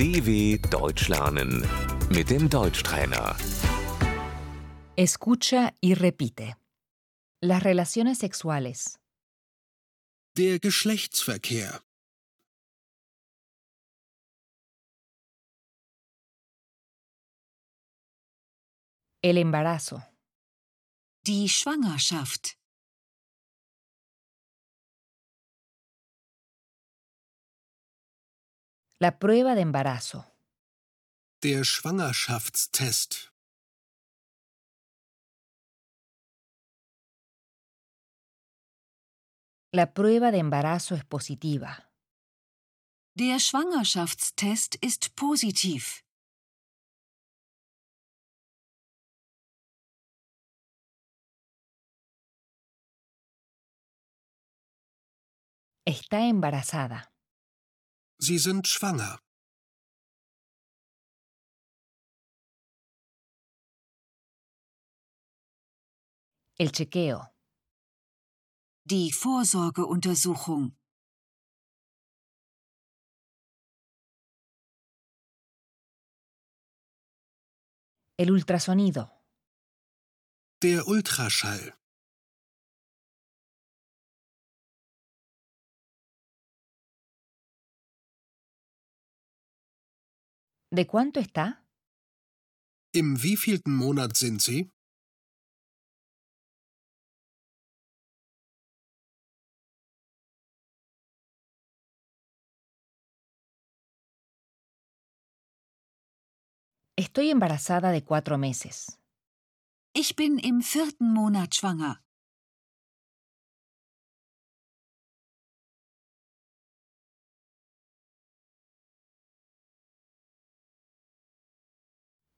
DW Deutsch lernen mit dem Deutschtrainer. Escucha y repite. Las relaciones sexuales. Der Geschlechtsverkehr. El embarazo. Die Schwangerschaft. La prueba de embarazo. Der Schwangerschaftstest. La prueba de embarazo es positiva. Der Schwangerschaftstest ist positiv. Está embarazada. Sie sind schwanger. El chequeo. Die Vorsorgeuntersuchung. El ultrasonido. Der Ultraschall. ¿De cuánto está? Im wievielten Monat sind Sie? Estoy embarazada de cuatro meses. Ich bin im vierten Monat schwanger.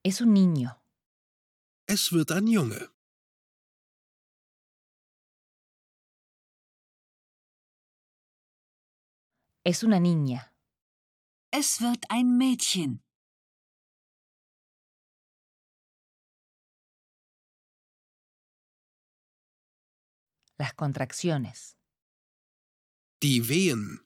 Es un niño. Es wird ein Junge. Es una niña. Es wird ein Mädchen. Las contracciones. Die Wehen.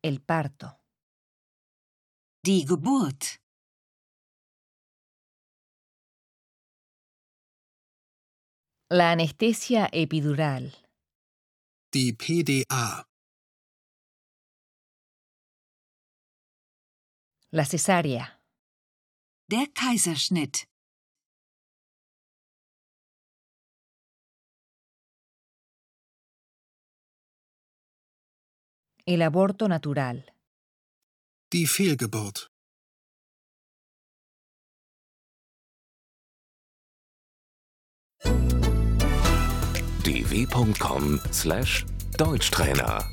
El parto. Die Geburt. La anestesia epidural. Die PDA. La cesárea. Der Kaiserschnitt. El aborto natural. Die Fehlgeburt. dw.com/deutschtrainer